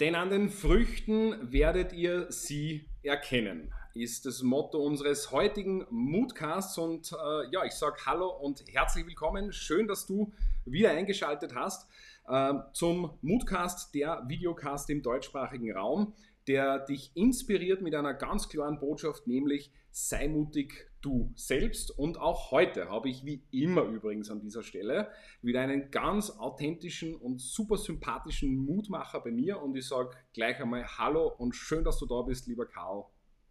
Denn an den Früchten werdet ihr sie erkennen, ist das Motto unseres heutigen Moodcasts. Und äh, ja, ich sage Hallo und herzlich willkommen. Schön, dass du wieder eingeschaltet hast äh, zum Moodcast, der Videocast im deutschsprachigen Raum, der dich inspiriert mit einer ganz klaren Botschaft, nämlich sei mutig, du selbst. Und auch heute habe ich wie immer übrigens an dieser Stelle wieder einen ganz authentischen und super sympathischen Mutmacher bei mir. Und ich sage gleich einmal Hallo und schön, dass du da bist, lieber Karl.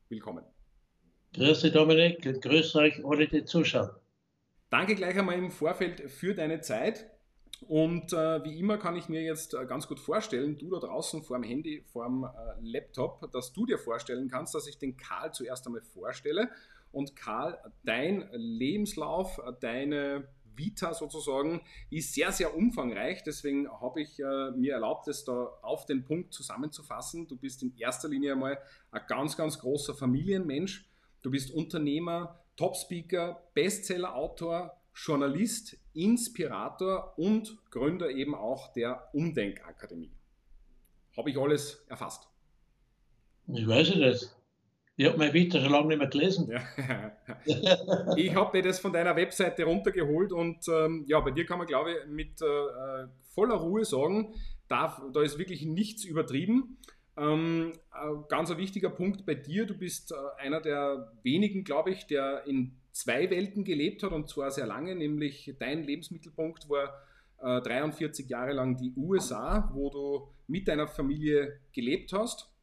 Willkommen. Grüß dich, Dominik, und grüß euch alle, die zuschauen. Danke gleich einmal im Vorfeld für deine Zeit. Und äh, wie immer kann ich mir jetzt äh, ganz gut vorstellen, du da draußen vor dem Handy, vor dem äh, Laptop, dass du dir vorstellen kannst, dass ich den Karl zuerst einmal vorstelle. Und Karl, dein Lebenslauf, deine Vita sozusagen ist sehr, sehr umfangreich. Deswegen habe ich äh, mir erlaubt, es da auf den Punkt zusammenzufassen. Du bist in erster Linie einmal ein ganz, ganz großer Familienmensch. Du bist Unternehmer, Top-Speaker, Bestseller-Autor, Journalist, Inspirator und Gründer eben auch der Umdenkakademie. Habe ich alles erfasst? Ich weiß es nicht. Ich habe mein Vita schon lange nicht mehr gelesen. Ja. ich habe dir das von deiner Webseite runtergeholt und ähm, ja, bei dir kann man, glaube ich, mit äh, voller Ruhe sagen, da, da ist wirklich nichts übertrieben. Ähm, ganz ein wichtiger Punkt bei dir, du bist äh, einer der wenigen, glaube ich, der in zwei Welten gelebt hat und zwar sehr lange, nämlich dein Lebensmittelpunkt war äh, 43 Jahre lang die USA, wo du mit deiner Familie gelebt hast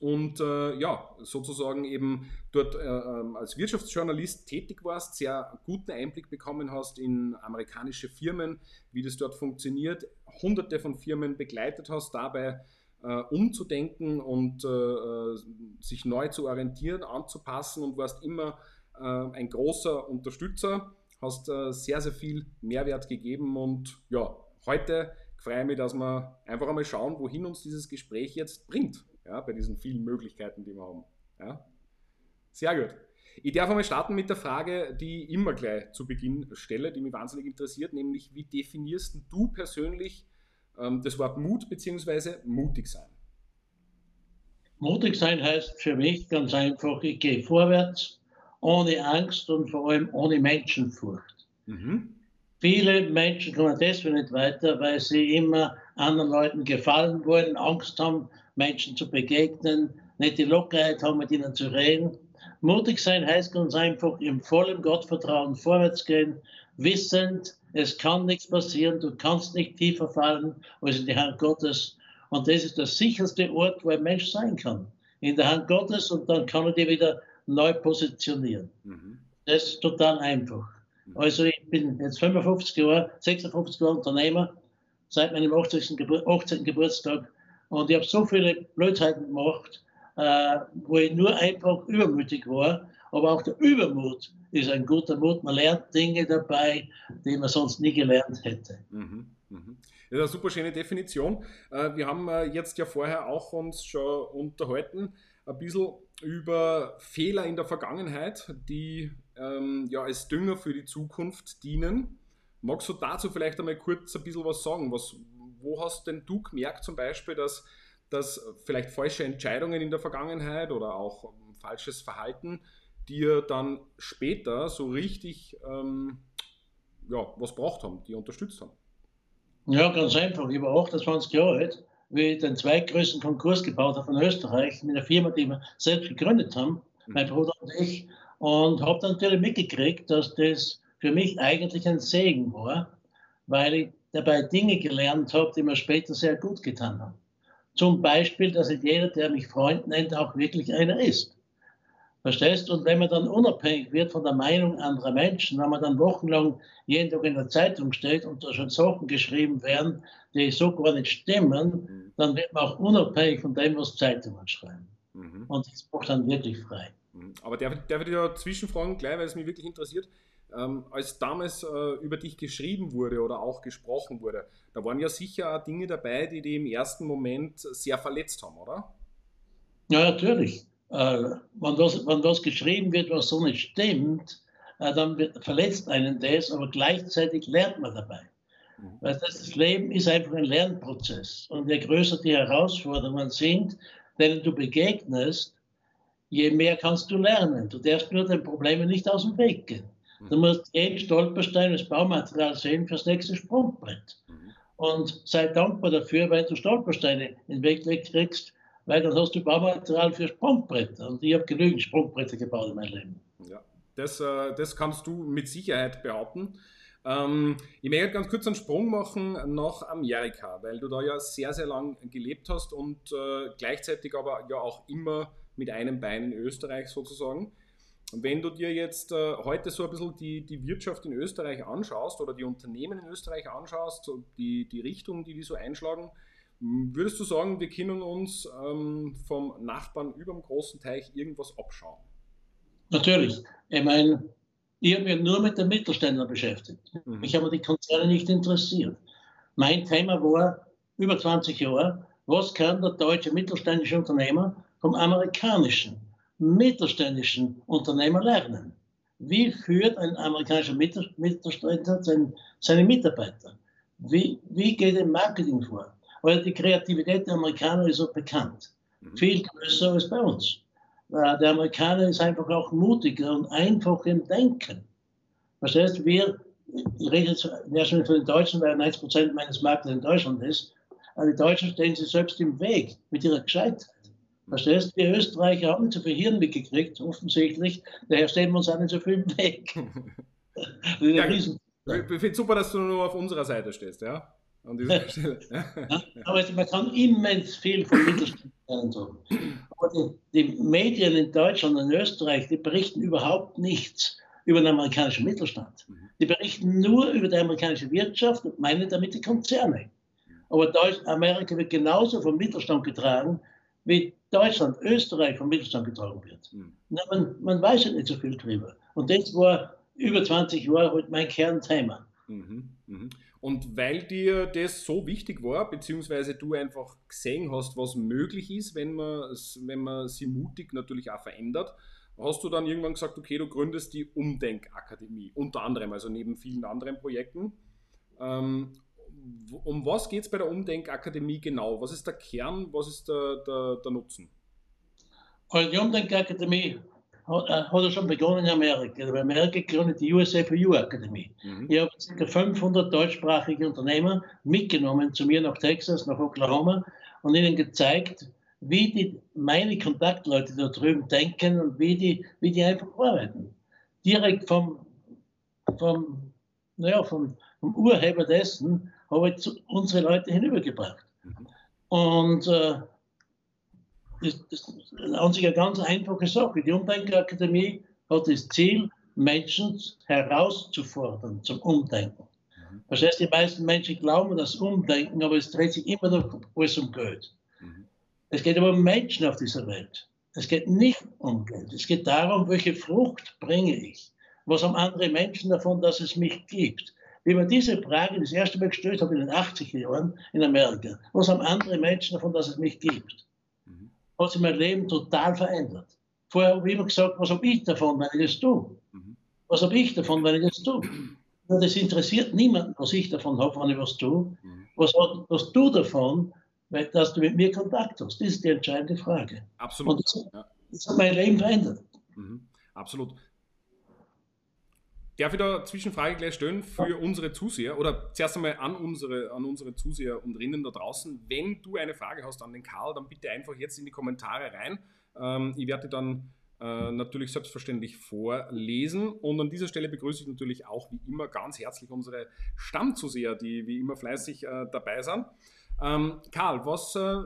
und äh, ja, sozusagen eben dort äh, ähm, als Wirtschaftsjournalist tätig warst, sehr guten Einblick bekommen hast in amerikanische Firmen, wie das dort funktioniert, hunderte von Firmen begleitet hast, dabei äh, umzudenken und äh, äh, sich neu zu orientieren, anzupassen und warst immer äh, ein großer Unterstützer, hast äh, sehr, sehr viel Mehrwert gegeben und ja, heute freue ich mich, dass wir einfach einmal schauen, wohin uns dieses Gespräch jetzt bringt, ja, bei diesen vielen Möglichkeiten, die wir haben. Ja. Sehr gut. Ich darf einmal starten mit der Frage, die ich immer gleich zu Beginn stelle, die mich wahnsinnig interessiert, nämlich wie definierst du persönlich ähm, das Wort Mut bzw. mutig sein? Mutig sein heißt für mich ganz einfach, ich gehe vorwärts, ohne Angst und vor allem ohne Menschenfurcht. Mhm. Viele Menschen kommen deswegen nicht weiter, weil sie immer anderen Leuten gefallen wollen, Angst haben, Menschen zu begegnen, nicht die Lockerheit haben, mit ihnen zu reden. Mutig sein heißt ganz einfach im vollen Gottvertrauen vorwärts gehen, wissend, es kann nichts passieren, du kannst nicht tiefer fallen als in die Hand Gottes. Und das ist der sicherste Ort, wo ein Mensch sein kann. In der Hand Gottes und dann kann er dir wieder neu positionieren. Mhm. Das ist total einfach. Mhm. Also ich bin jetzt 55 Jahre, 56 Jahre Unternehmer, seit meinem 80. Gebur 18. Geburtstag und ich habe so viele Blödheiten gemacht, äh, wo ich nur einfach übermütig war. Aber auch der Übermut ist ein guter Mut. Man lernt Dinge dabei, die man sonst nie gelernt hätte. Mhm. Mhm. Das ist eine super schöne Definition. Äh, wir haben äh, jetzt ja vorher auch uns schon unterhalten, ein bisschen über Fehler in der Vergangenheit, die ähm, ja als Dünger für die Zukunft dienen. Magst du dazu vielleicht einmal kurz ein bisschen was sagen? Was, wo hast denn du gemerkt zum Beispiel, dass, dass vielleicht falsche Entscheidungen in der Vergangenheit oder auch falsches Verhalten dir dann später so richtig ähm, ja, was braucht haben, die unterstützt haben? Ja, ganz einfach. Ich war 28 Jahre alt wie ich den zweitgrößten Konkurs gebaut habe in Österreich mit einer Firma, die wir selbst gegründet haben, mhm. mein Bruder und ich. Und habe dann natürlich mitgekriegt, dass das für mich eigentlich ein Segen war, weil ich dabei Dinge gelernt habe, die mir später sehr gut getan haben. Zum Beispiel, dass jeder, der mich Freund nennt, auch wirklich einer ist. Verstehst? Und wenn man dann unabhängig wird von der Meinung anderer Menschen, wenn man dann wochenlang jeden Tag in der Zeitung steht und da schon Sachen geschrieben werden, die so gar nicht stimmen, mhm. dann wird man auch unabhängig von dem, was Zeitungen schreiben. Mhm. Und das macht dann wirklich frei. Mhm. Aber darf, darf ich dir zwischenfragen, gleich, weil es mich wirklich interessiert, ähm, als damals äh, über dich geschrieben wurde oder auch gesprochen wurde, da waren ja sicher auch Dinge dabei, die dich im ersten Moment sehr verletzt haben, oder? Ja, natürlich wenn, das, wenn das geschrieben wird, was so nicht stimmt, äh, dann verletzt einen das, aber gleichzeitig lernt man dabei. Mhm. Weil das Leben ist einfach ein Lernprozess. Und je größer die Herausforderungen sind, denen du begegnest, je mehr kannst du lernen. Du darfst nur den Problemen nicht aus dem Weg gehen. Du mhm. musst jeden Stolperstein als Baumaterial sehen fürs nächste Sprungbrett. Mhm. Und sei dankbar dafür, weil du Stolpersteine in den Weg kriegst, weil dann hast du Baumaterial für Sprungbretter. Und ich habe genügend Sprungbretter gebaut in meinem Leben. Ja, das, äh, das kannst du mit Sicherheit behaupten. Ähm, ich möchte ganz kurz einen Sprung machen nach Amerika, weil du da ja sehr, sehr lang gelebt hast und äh, gleichzeitig aber ja auch immer mit einem Bein in Österreich sozusagen. Wenn du dir jetzt äh, heute so ein bisschen die, die Wirtschaft in Österreich anschaust oder die Unternehmen in Österreich anschaust, die, die Richtung, die die so einschlagen, würdest du sagen, wir können uns ähm, vom Nachbarn über dem großen Teich irgendwas abschauen? Natürlich. Ich meine, ich habe mich nur mit den Mittelständlern beschäftigt. Mhm. Mich haben die Konzerne nicht interessiert. Mein Thema war über 20 Jahre, was kann der deutsche mittelständische Unternehmer vom amerikanischen mittelständischen Unternehmer lernen? Wie führt ein amerikanischer Mittelständler seine Mitarbeiter? Wie, wie geht er Marketing vor? Weil die Kreativität der Amerikaner ist so bekannt. Mhm. Viel größer als bei uns. Äh, der Amerikaner ist einfach auch mutiger und einfacher im Denken. Verstehst du, wir, ich rede jetzt ja schon von den Deutschen, weil 90 Prozent meines Marktes in Deutschland ist, aber die Deutschen stehen sich selbst im Weg mit ihrer Gescheitheit. Verstehst du, wir Österreicher haben nicht so viel Hirn mitgekriegt, offensichtlich, daher stehen wir uns auch nicht so viel im Weg. ja, ich finde super, dass du nur auf unserer Seite stehst, ja? An dieser Stelle. ja, aber man kann immens viel von Mittelstand lernen. Aber die, die, Medien in Deutschland und in Österreich, die berichten überhaupt nichts über den amerikanischen Mittelstand. Mhm. Die berichten nur über die amerikanische Wirtschaft und meinen damit die Konzerne. Aber Deutsch, Amerika wird genauso vom Mittelstand getragen, wie Deutschland, Österreich vom Mittelstand getragen wird. Mhm. Na, man, man, weiß ja nicht so viel drüber. Und das war über 20 Jahre halt mein Kernthema. Mhm. Mhm. Und weil dir das so wichtig war, beziehungsweise du einfach gesehen hast, was möglich ist, wenn man, wenn man sie mutig natürlich auch verändert, hast du dann irgendwann gesagt, okay, du gründest die Umdenkakademie, unter anderem, also neben vielen anderen Projekten. Ähm, um was geht es bei der Umdenkakademie genau? Was ist der Kern, was ist der, der, der Nutzen? Also die Umdenkakademie hat, äh, hat er schon begonnen in Amerika. In Amerika gegründet die USA for You Akademie. Mhm. Ich habe ca. 500 deutschsprachige Unternehmer mitgenommen zu mir nach Texas, nach Oklahoma und ihnen gezeigt, wie die, meine Kontaktleute da drüben denken und wie die, wie die einfach arbeiten. Direkt vom, vom, naja, vom, vom Urheber dessen habe ich unsere Leute hinübergebracht. Mhm. Und äh, das, das ist an sich eine ganz einfache Sache. Die Umdenkakademie hat das Ziel, Menschen herauszufordern zum Umdenken. Mhm. Das heißt, die meisten Menschen glauben das Umdenken, aber es dreht sich immer noch alles um Geld. Mhm. Es geht aber um Menschen auf dieser Welt. Es geht nicht um Geld. Es geht darum, welche Frucht bringe ich. Was haben andere Menschen davon, dass es mich gibt? Wie man diese Frage das erste Mal gestellt habe in den 80er Jahren in Amerika. Was haben andere Menschen davon, dass es mich gibt? Hat sich mein Leben total verändert. Vorher habe ich immer gesagt, was habe ich davon, wenn ich das tue? Mhm. Was habe ich davon, wenn ich das tue? Das interessiert niemanden, was ich davon habe, wenn ich was tue. Mhm. Was hast du davon, weil, dass du mit mir Kontakt hast? Das ist die entscheidende Frage. Absolut. Und das, das hat mein Leben verändert. Mhm. Absolut. Darf ich da Zwischenfrage gleich stellen für ja. unsere Zuseher oder zuerst einmal an unsere, an unsere Zuseher und Rinnen da draußen? Wenn du eine Frage hast an den Karl, dann bitte einfach jetzt in die Kommentare rein. Ähm, ich werde dann äh, natürlich selbstverständlich vorlesen. Und an dieser Stelle begrüße ich natürlich auch wie immer ganz herzlich unsere Stammzuseher, die wie immer fleißig äh, dabei sind. Ähm, Karl, was äh,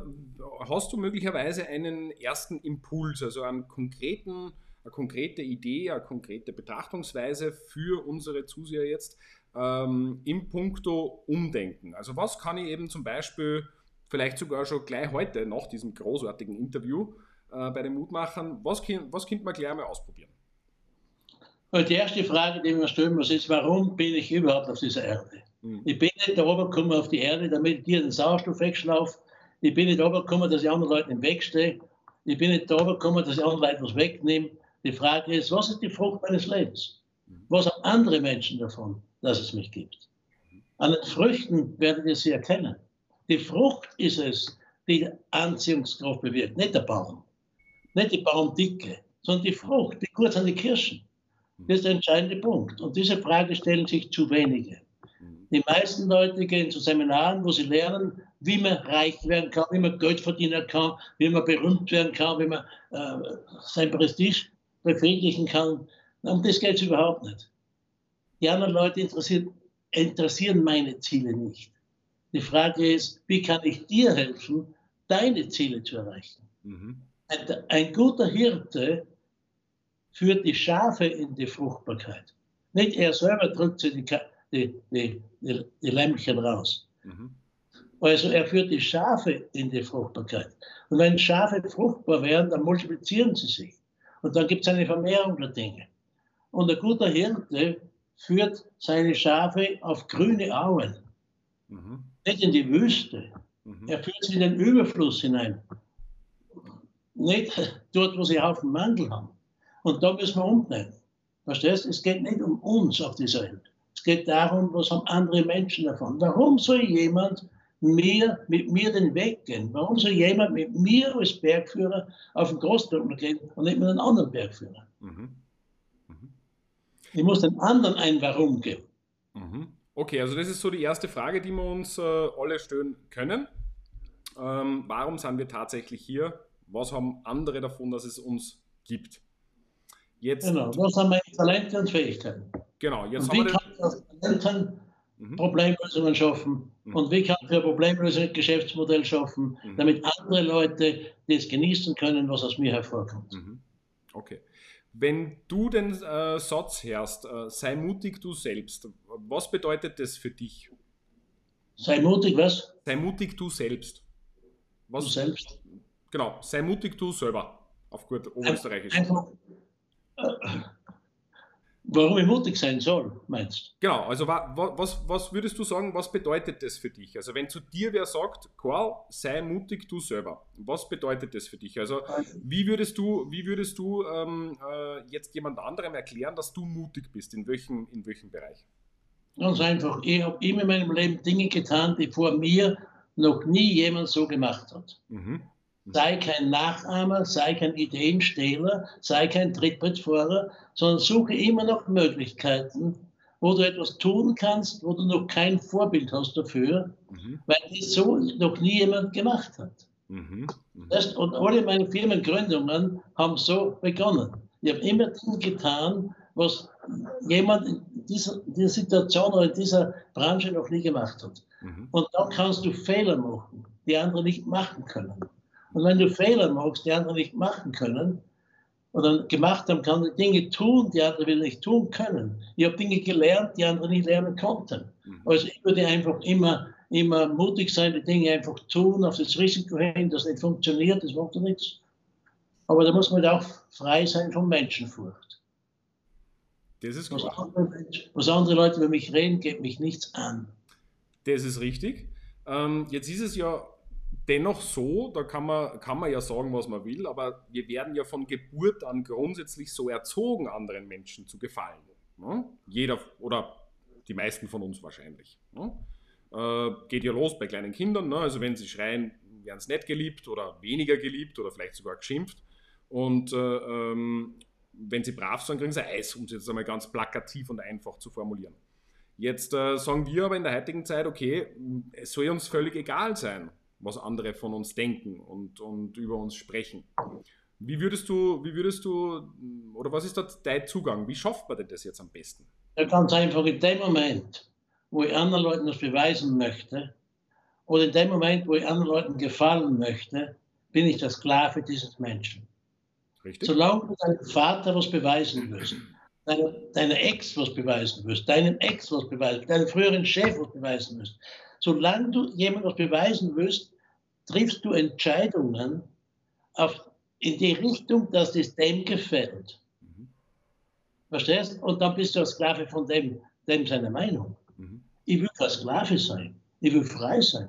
hast du möglicherweise einen ersten Impuls, also einen konkreten eine konkrete Idee, eine konkrete Betrachtungsweise für unsere Zuseher jetzt ähm, im Punkto Umdenken. Also was kann ich eben zum Beispiel vielleicht sogar schon gleich heute nach diesem großartigen Interview äh, bei den Mutmachern, was, was könnte man gleich mal ausprobieren? Die erste Frage, die man stellen muss, ist, warum bin ich überhaupt auf dieser Erde? Mhm. Ich bin nicht da oben gekommen auf die Erde, damit ich dir den Sauerstoff wegschlaufe. Ich bin nicht da oben gekommen, dass ich anderen Leuten im Weg stehe. Ich bin nicht da oben gekommen, dass ich anderen Leuten was wegnehme. Die Frage ist, was ist die Frucht meines Lebens? Was haben andere Menschen davon, dass es mich gibt? An den Früchten werdet ihr sie erkennen. Die Frucht ist es, die Anziehungskraft bewirkt, nicht der Baum. Nicht die Baumdicke, sondern die Frucht, wie gut sind die Kirschen. Das ist der entscheidende Punkt. Und diese Frage stellen sich zu wenige. Die meisten Leute gehen zu Seminaren, wo sie lernen, wie man reich werden kann, wie man Geld verdienen kann, wie man berühmt werden kann, wie man äh, sein Prestige befriedigen kann. Um das geht es überhaupt nicht. Die anderen Leute interessieren, interessieren meine Ziele nicht. Die Frage ist, wie kann ich dir helfen, deine Ziele zu erreichen? Mhm. Ein, ein guter Hirte führt die Schafe in die Fruchtbarkeit. Nicht er selber drückt sie die, die, die, die, Lämmchen raus. Mhm. Also er führt die Schafe in die Fruchtbarkeit. Und wenn Schafe fruchtbar werden, dann multiplizieren sie sich. Und dann gibt es eine Vermehrung der Dinge. Und ein guter Hirte führt seine Schafe auf grüne Auen, mhm. nicht in die Wüste. Mhm. Er führt sie in den Überfluss hinein. Nicht dort, wo sie Haufen Mangel haben. Und da müssen wir umdrehen. Verstehst du? Es geht nicht um uns auf dieser Welt. Es geht darum, was haben andere Menschen davon. Warum soll jemand mir, mit mir den Weg gehen? Warum soll jemand mit mir als Bergführer auf den Großdrucker gehen und nicht mit einem anderen Bergführer? Mhm. Mhm. Ich muss den anderen ein Warum geben. Mhm. Okay, also das ist so die erste Frage, die wir uns äh, alle stellen können. Ähm, warum sind wir tatsächlich hier? Was haben andere davon, dass es uns gibt? Jetzt, genau, was haben meine Talente und Fähigkeiten? Genau, jetzt und haben wir Talenten mhm. Problemlösungen schaffen mhm. und wie kann ich ein Problemlösung Geschäftsmodell schaffen, mhm. damit andere Leute das genießen können, was aus mir hervorkommt. Mhm. Okay. Wenn du den äh, Satz hörst, äh, sei mutig du selbst, was bedeutet das für dich? Sei mutig, was? Sei mutig du selbst. Was, du selbst? Genau, sei mutig du selber, auf gut Oberösterreichisch. Einfach, Warum ich mutig sein soll, meinst du? Genau, also was, was würdest du sagen, was bedeutet das für dich? Also wenn zu dir wer sagt, Karl, sei mutig du selber, was bedeutet das für dich? Also wie würdest du, wie würdest du ähm, äh, jetzt jemand anderem erklären, dass du mutig bist? In welchem, in welchem Bereich? Ganz einfach, ich habe immer in meinem Leben Dinge getan, die vor mir noch nie jemand so gemacht hat. Mhm. Sei kein Nachahmer, sei kein Ideenstehler, sei kein Trittbrettfahrer, sondern suche immer noch Möglichkeiten, wo du etwas tun kannst, wo du noch kein Vorbild hast dafür, mhm. weil das so noch nie jemand gemacht hat. Mhm. Mhm. Das, und alle meine Firmengründungen haben so begonnen. Ich habe immer Dinge getan, was jemand in dieser, dieser, Situation oder in dieser Branche noch nie gemacht hat. Mhm. Und dann kannst du Fehler machen, die andere nicht machen können. Und wenn du Fehler machst, die andere nicht machen können, oder gemacht haben, kann Dinge tun, die andere will nicht tun können. Ich habe Dinge gelernt, die andere nicht lernen konnten. Mhm. Also ich würde einfach immer, immer mutig sein, die Dinge einfach tun, auf das Risiko hin, das nicht funktioniert, das macht ja nichts. Aber da muss man auch frei sein von Menschenfurcht. Das ist was andere, was andere Leute über mich reden, geht mich nichts an. Das ist richtig. Ähm, jetzt ist es ja dennoch so, da kann man, kann man ja sagen, was man will, aber wir werden ja von Geburt an grundsätzlich so erzogen, anderen Menschen zu gefallen. Ne? Jeder oder die meisten von uns wahrscheinlich. Ne? Äh, geht ja los bei kleinen Kindern, ne? also wenn sie schreien, werden sie nicht geliebt oder weniger geliebt oder vielleicht sogar geschimpft. Und äh, ähm, wenn sie brav sind, kriegen sie Eis, um es jetzt einmal ganz plakativ und einfach zu formulieren. Jetzt äh, sagen wir aber in der heutigen Zeit, okay, es soll uns völlig egal sein was andere von uns denken und, und über uns sprechen. Wie würdest du, wie würdest du, oder was ist da dein Zugang? Wie schafft man denn das jetzt am besten? Ja, ganz einfach in dem Moment, wo ich anderen Leuten das beweisen möchte, oder in dem Moment, wo ich anderen Leuten gefallen möchte, bin ich der Sklave dieses Menschen. Richtig. Solange du deinem Vater was beweisen willst, deiner, deiner Ex was beweisen willst, deinem Ex was beweisen, deinem früheren Chef was beweisen willst, solange du jemandem beweisen willst, triffst du Entscheidungen auf, in die Richtung, dass es dem gefällt. Mhm. Verstehst? Und dann bist du ein Sklave von dem, dem seine Meinung. Mhm. Ich will kein Sklave sein. Ich will frei sein.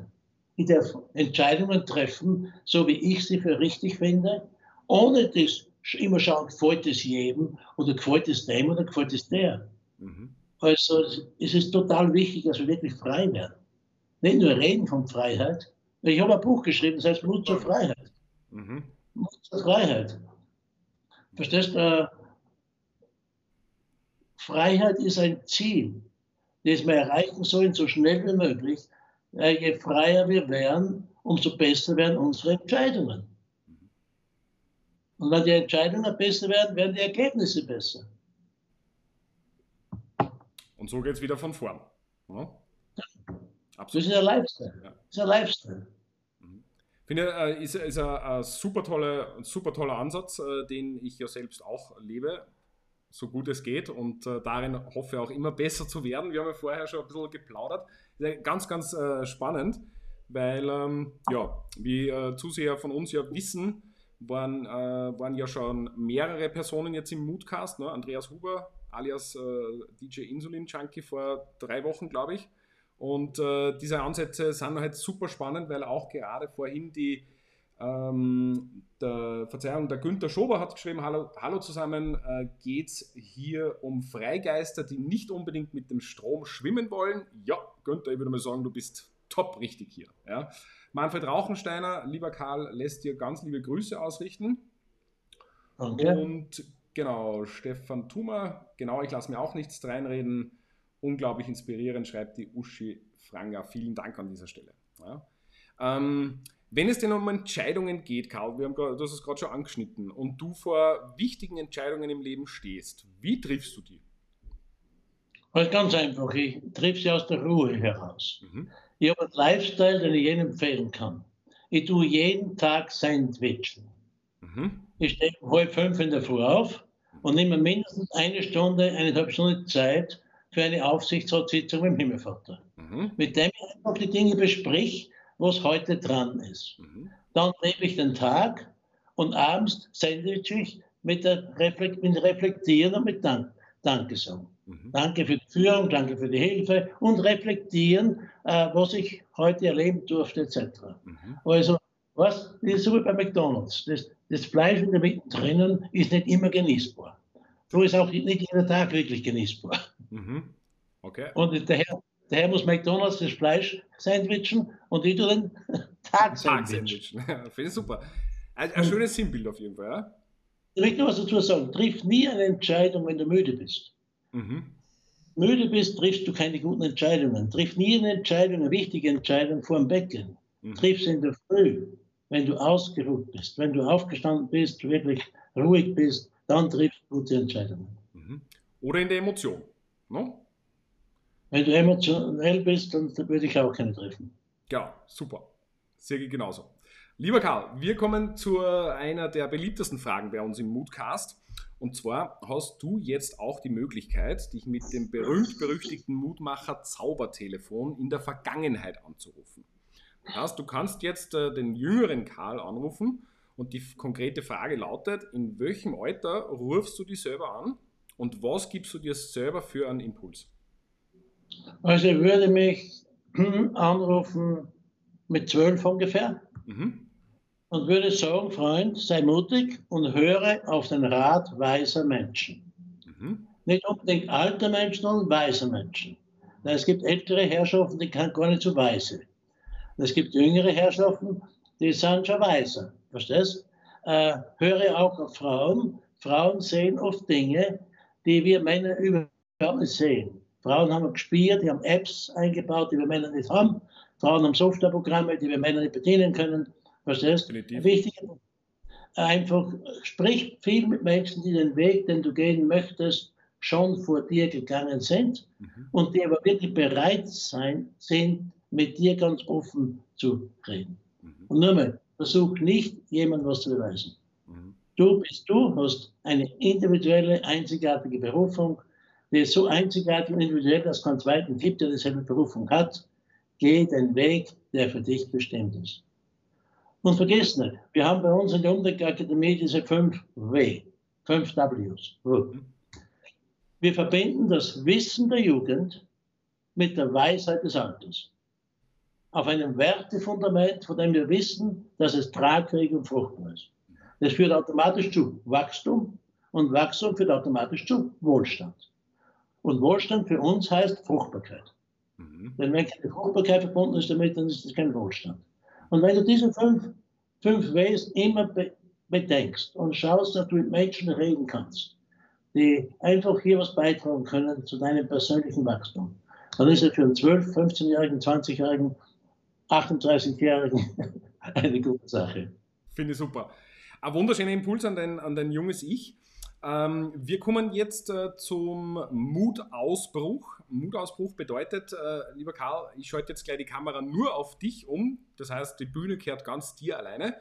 Ich darf Entscheidungen treffen, so wie ich sie für richtig finde, ohne das immer schauen, gefällt es jedem oder gefällt es dem oder gefällt es der. Mhm. Also es ist total wichtig, dass wir wirklich frei werden. Nicht nur reden von Freiheit. Ich habe ein Buch geschrieben, das heißt Mut zur Freiheit. Mhm. Mut zur Freiheit. Verstehst du? Freiheit ist ein Ziel, das wir erreichen sollen, so schnell wie möglich. Je freier wir werden, umso besser werden unsere Entscheidungen. Und wenn die Entscheidungen besser werden, werden die Ergebnisse besser. Und so geht es wieder von vorn. Ja? Das ist ein Lifestyle. Ja. Das ist ein Lifestyle. Mhm. Ich finde, äh, ist, ist ein, super, tolle, super toller Ansatz, äh, den ich ja selbst auch lebe, so gut es geht und äh, darin hoffe ich auch immer besser zu werden. Wir haben ja vorher schon ein bisschen geplaudert. Ganz, ganz spannend, weil, ähm, ja, wie Zuseher von uns ja wissen, waren, waren ja schon mehrere Personen jetzt im Moodcast. Ne? Andreas Huber, alias DJ Insulin Junkie, vor drei Wochen, glaube ich und äh, diese Ansätze sind halt super spannend, weil auch gerade vorhin die, ähm, der, Verzeihung, der Günther Schober hat geschrieben, hallo, hallo zusammen, äh, geht es hier um Freigeister, die nicht unbedingt mit dem Strom schwimmen wollen? Ja, Günther, ich würde mal sagen, du bist top richtig hier. Ja. Manfred Rauchensteiner, lieber Karl, lässt dir ganz liebe Grüße ausrichten. Okay. Und genau, Stefan Thumer, genau, ich lasse mir auch nichts reinreden unglaublich inspirierend, schreibt die Uschi Franga. Vielen Dank an dieser Stelle. Ja. Ähm, wenn es denn um Entscheidungen geht, Karl, wir haben, du hast es gerade schon angeschnitten, und du vor wichtigen Entscheidungen im Leben stehst, wie triffst du die? Also ganz einfach, ich triff sie aus der Ruhe heraus. Mhm. Ich habe einen Lifestyle, den ich jedem empfehlen kann. Ich tue jeden Tag Sandwichen. Mhm. Ich stehe um halb fünf in der Früh auf und nehme mindestens eine Stunde, eineinhalb Stunden Zeit, für eine Aufsichtsratssitzung mit dem Himmelvater. Mhm. Mit dem ich einfach die Dinge besprich, was heute dran ist. Mhm. Dann lebe ich den Tag und abends sandwich ich mit, der Reflekt, mit Reflektieren und mit Dank, Danke sagen. Mhm. Danke für die Führung, danke für die Hilfe und reflektieren, äh, was ich heute erleben durfte, etc. Mhm. Also, was, das ist so wie bei McDonalds. Das, das Fleisch in der Mitte drinnen ist nicht immer genießbar. So ist auch nicht jeder Tag wirklich genießbar. Mhm. Okay. Und daher, daher muss McDonalds das Fleisch sandwichen und ich tue den Tag sandwichen. Finde ich super. Ein, ein schönes Sinnbild auf jeden Fall, ja? Ich möchte noch was dazu sagen. Triff nie eine Entscheidung, wenn du müde bist. Mhm. Müde bist, triffst du keine guten Entscheidungen. Triff nie eine Entscheidung, eine wichtige Entscheidung vor dem Becken. Mhm. Triff sie in der Früh, wenn du ausgeruht bist, wenn du aufgestanden bist, wirklich ruhig bist, dann triffst du gute Entscheidungen. Mhm. Oder in der Emotion. No? Wenn du emotionell bist, dann würde ich auch keine treffen. Ja, super. Sehe ich genauso. Lieber Karl, wir kommen zu einer der beliebtesten Fragen bei uns im Moodcast. Und zwar hast du jetzt auch die Möglichkeit, dich mit dem berühmt-berüchtigten Mutmacher Zaubertelefon in der Vergangenheit anzurufen. Das heißt, du kannst jetzt äh, den jüngeren Karl anrufen und die konkrete Frage lautet, in welchem Alter rufst du dich selber an und was gibst du dir selber für einen Impuls? Also ich würde mich anrufen mit zwölf ungefähr mhm. und würde sagen, Freund, sei mutig und höre auf den Rat weiser Menschen. Mhm. Nicht unbedingt alter Menschen, sondern weiser Menschen. Es gibt ältere Herrschaften, die kann gar nicht so weise. Es gibt jüngere Herrschaften, die sind schon weiser. Verstehst? Äh, höre auch auf Frauen. Frauen sehen oft Dinge, die wir Männer überhaupt nicht sehen. Frauen haben gespielt, die haben Apps eingebaut, die wir Männer nicht haben. Frauen haben Softwareprogramme, die wir Männer nicht bedienen können. Verstehst? Definitiv. Wichtig, einfach sprich viel mit Menschen, die den Weg, den du gehen möchtest, schon vor dir gegangen sind mhm. und die aber wirklich bereit sein, sind, mit dir ganz offen zu reden. Mhm. Und nur mal, versuch nicht, jemandem was zu beweisen. Du bist du, hast eine individuelle, einzigartige Berufung, die ist so einzigartig und individuell, dass kein zweiten gibt, der dieselbe Berufung hat. Geh den Weg, der für dich bestimmt ist. Und vergiss nicht, wir haben bei uns in der Umdeck-Akademie diese fünf W, fünf Ws. Wir verbinden das Wissen der Jugend mit der Weisheit des Alters. Auf einem Wertefundament, von dem wir wissen, dass es tragfähig und fruchtbar ist. Das führt automatisch zu Wachstum und Wachstum führt automatisch zu Wohlstand. Und Wohlstand für uns heißt Fruchtbarkeit. Mhm. Denn wenn keine Fruchtbarkeit verbunden ist damit, dann ist das kein Wohlstand. Und wenn du diese fünf, fünf Ways immer be bedenkst und schaust, dass du mit Menschen reden kannst, die einfach hier was beitragen können zu deinem persönlichen Wachstum, dann ist es für einen 12-, 15-Jährigen, 20-Jährigen, 38-Jährigen eine gute Sache. Finde ich super. Ein wunderschöner Impuls an dein, an dein junges Ich. Ähm, wir kommen jetzt äh, zum Mutausbruch. Mutausbruch bedeutet, äh, lieber Karl, ich schalte jetzt gleich die Kamera nur auf dich um. Das heißt, die Bühne kehrt ganz dir alleine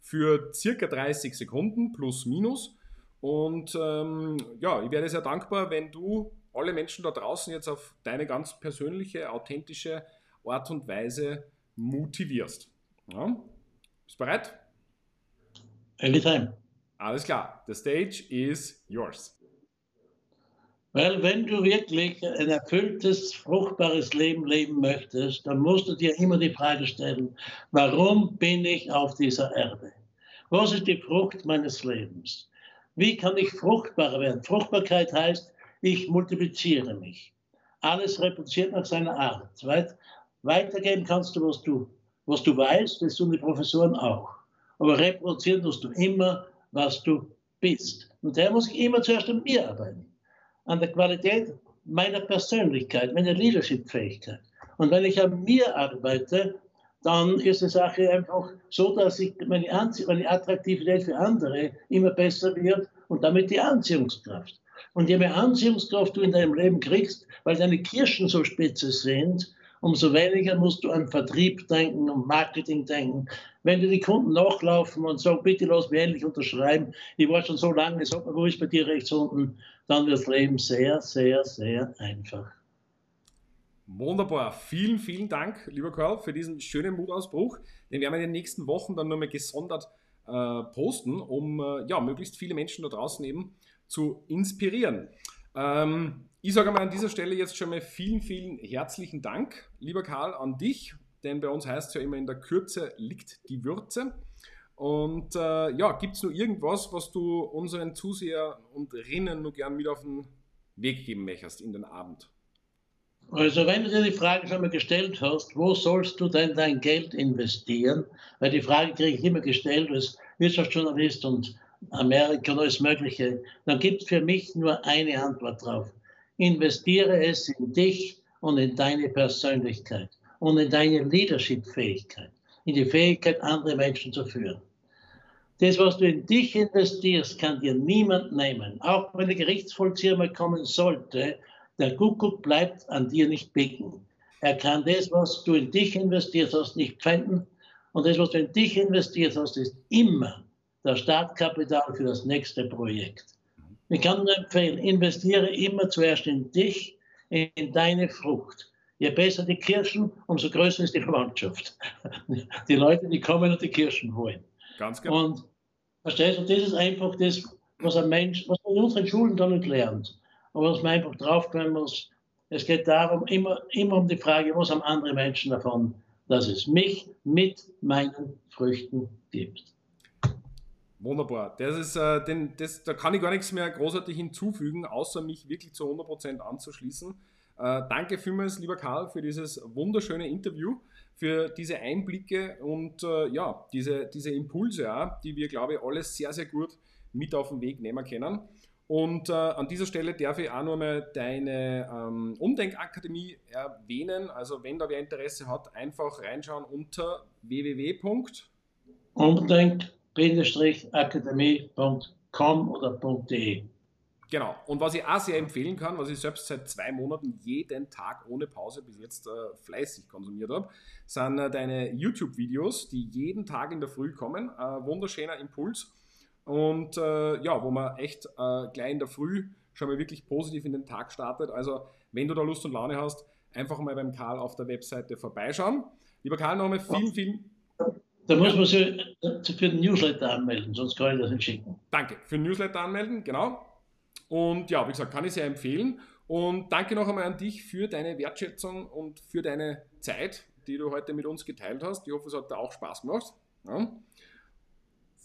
für circa 30 Sekunden plus minus. Und ähm, ja, ich wäre sehr dankbar, wenn du alle Menschen da draußen jetzt auf deine ganz persönliche, authentische Art und Weise motivierst. Ja? Bist du bereit? Anytime. Alles klar, the stage is yours. Weil wenn du wirklich ein erfülltes, fruchtbares Leben leben möchtest, dann musst du dir immer die Frage stellen, warum bin ich auf dieser Erde? Was ist die Frucht meines Lebens? Wie kann ich fruchtbarer werden? Fruchtbarkeit heißt, ich multipliziere mich. Alles repliziert nach seiner Art. Weitergeben kannst du, was du, was du weißt, das tun die Professoren auch. Aber reproduzieren musst du immer, was du bist. Und daher muss ich immer zuerst an mir arbeiten. An der Qualität meiner Persönlichkeit, meiner Leadership-Fähigkeit. Und wenn ich an mir arbeite, dann ist die Sache einfach so, dass ich meine, meine Attraktivität für andere immer besser wird und damit die Anziehungskraft. Und je mehr Anziehungskraft du in deinem Leben kriegst, weil deine Kirschen so spitze sind, umso weniger musst du an Vertrieb denken, um Marketing denken. Wenn dir die Kunden nachlaufen und sagen, bitte lass mich endlich unterschreiben, ich war schon so lange, sag mal, wo ist bei dir rechts unten, dann wird das Leben sehr, sehr, sehr einfach. Wunderbar. Vielen, vielen Dank, lieber Karl, für diesen schönen Mutausbruch. Den werden wir in den nächsten Wochen dann nochmal gesondert äh, posten, um äh, ja, möglichst viele Menschen da draußen eben zu inspirieren. Ähm, ich sage mal an dieser Stelle jetzt schon mal vielen, vielen herzlichen Dank, lieber Karl, an dich, denn bei uns heißt es ja immer, in der Kürze liegt die Würze. Und äh, ja, gibt es nur irgendwas, was du unseren Zuseher und Rinnen nur gern mit auf den Weg geben möchtest in den Abend? Also wenn du dir die Frage schon mal gestellt hast, wo sollst du denn dein Geld investieren? Weil die Frage kriege ich immer gestellt als Wirtschaftsjournalist und Amerika und alles Mögliche. Dann gibt es für mich nur eine Antwort drauf. Investiere es in dich und in deine Persönlichkeit und in deine Leadership-Fähigkeit, in die Fähigkeit, andere Menschen zu führen. Das, was du in dich investierst, kann dir niemand nehmen. Auch wenn der Gerichtsvollzieher mal kommen sollte, der Kuckuck bleibt an dir nicht bicken. Er kann das, was du in dich investiert hast, nicht finden. Und das, was du in dich investiert hast, ist immer das Startkapital für das nächste Projekt. Ich kann nur empfehlen, investiere immer zuerst in dich, in deine Frucht. Je besser die Kirschen, umso größer ist die Verwandtschaft. Die Leute, die kommen und die Kirschen holen. Ganz genau. Und verstehst du, das ist einfach das, was ein Mensch, was man in unseren Schulen gar nicht lernt. Aber was man einfach draufkommen muss, es geht darum, immer, immer um die Frage, was haben andere Menschen davon, dass es mich mit meinen Früchten gibt. Wunderbar. Das ist, äh, den, das, da kann ich gar nichts mehr großartig hinzufügen, außer mich wirklich zu 100% anzuschließen. Äh, danke vielmals, lieber Karl, für dieses wunderschöne Interview, für diese Einblicke und äh, ja, diese, diese Impulse, ja, die wir, glaube ich, alles sehr, sehr gut mit auf den Weg nehmen können. Und äh, an dieser Stelle darf ich auch noch mal deine ähm, Umdenkakademie erwähnen. Also wenn da wer Interesse hat, einfach reinschauen unter www.umdenk akademie.com oder .de. Genau. Und was ich auch sehr empfehlen kann, was ich selbst seit zwei Monaten jeden Tag ohne Pause bis jetzt äh, fleißig konsumiert habe, sind äh, deine YouTube-Videos, die jeden Tag in der Früh kommen. Ein wunderschöner Impuls. Und äh, ja, wo man echt äh, gleich in der Früh schon mal wirklich positiv in den Tag startet. Also, wenn du da Lust und Laune hast, einfach mal beim Karl auf der Webseite vorbeischauen. Lieber Karl, nochmal vielen, vielen da muss man sich für den Newsletter anmelden, sonst kann ich das nicht schicken. Danke, für den Newsletter anmelden, genau. Und ja, wie gesagt, kann ich sehr empfehlen. Und danke noch einmal an dich für deine Wertschätzung und für deine Zeit, die du heute mit uns geteilt hast. Ich hoffe, es hat dir auch Spaß gemacht. Ja.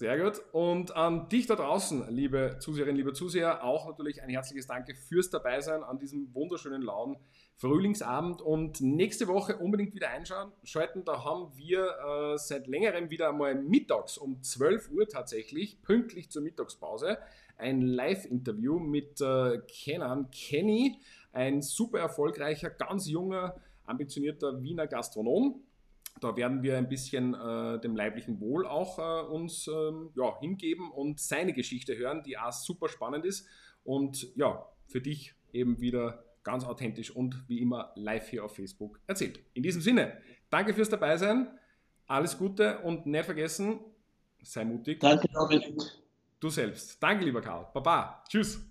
Sehr gut. Und an dich da draußen, liebe Zuseherinnen, liebe Zuseher, auch natürlich ein herzliches Danke fürs Dabeisein an diesem wunderschönen lauen Frühlingsabend. Und nächste Woche unbedingt wieder einschalten. Da haben wir äh, seit längerem wieder einmal mittags um 12 Uhr tatsächlich, pünktlich zur Mittagspause, ein Live-Interview mit äh, Kenan Kenny, ein super erfolgreicher, ganz junger, ambitionierter Wiener Gastronom da werden wir ein bisschen äh, dem leiblichen Wohl auch äh, uns ähm, ja, hingeben und seine Geschichte hören, die auch super spannend ist und ja, für dich eben wieder ganz authentisch und wie immer live hier auf Facebook erzählt. In diesem Sinne, danke fürs Dabeisein, alles Gute und nicht vergessen, sei mutig. Danke, Dominik. Du selbst. Danke, lieber Karl. Baba. Tschüss.